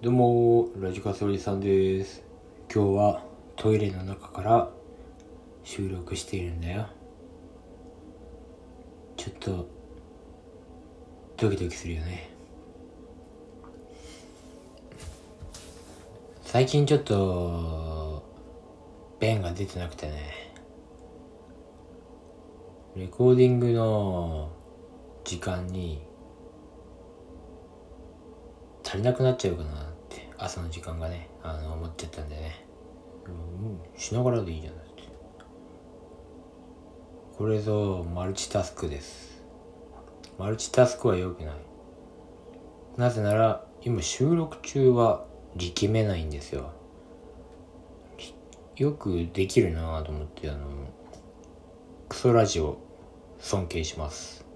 どうも、ラジカセおじさんです。今日はトイレの中から収録しているんだよ。ちょっと、ドキドキするよね。最近ちょっと、便が出てなくてね。レコーディングの時間に足りなくなっちゃうかな朝の時間がねあの思っちゃったんでね。うんしながらでいいじゃんだってこれぞマルチタスクです。マルチタスクは良くない。なぜなら今収録中は力めないんですよ。よくできるなぁと思ってあのクソラジオ尊敬します。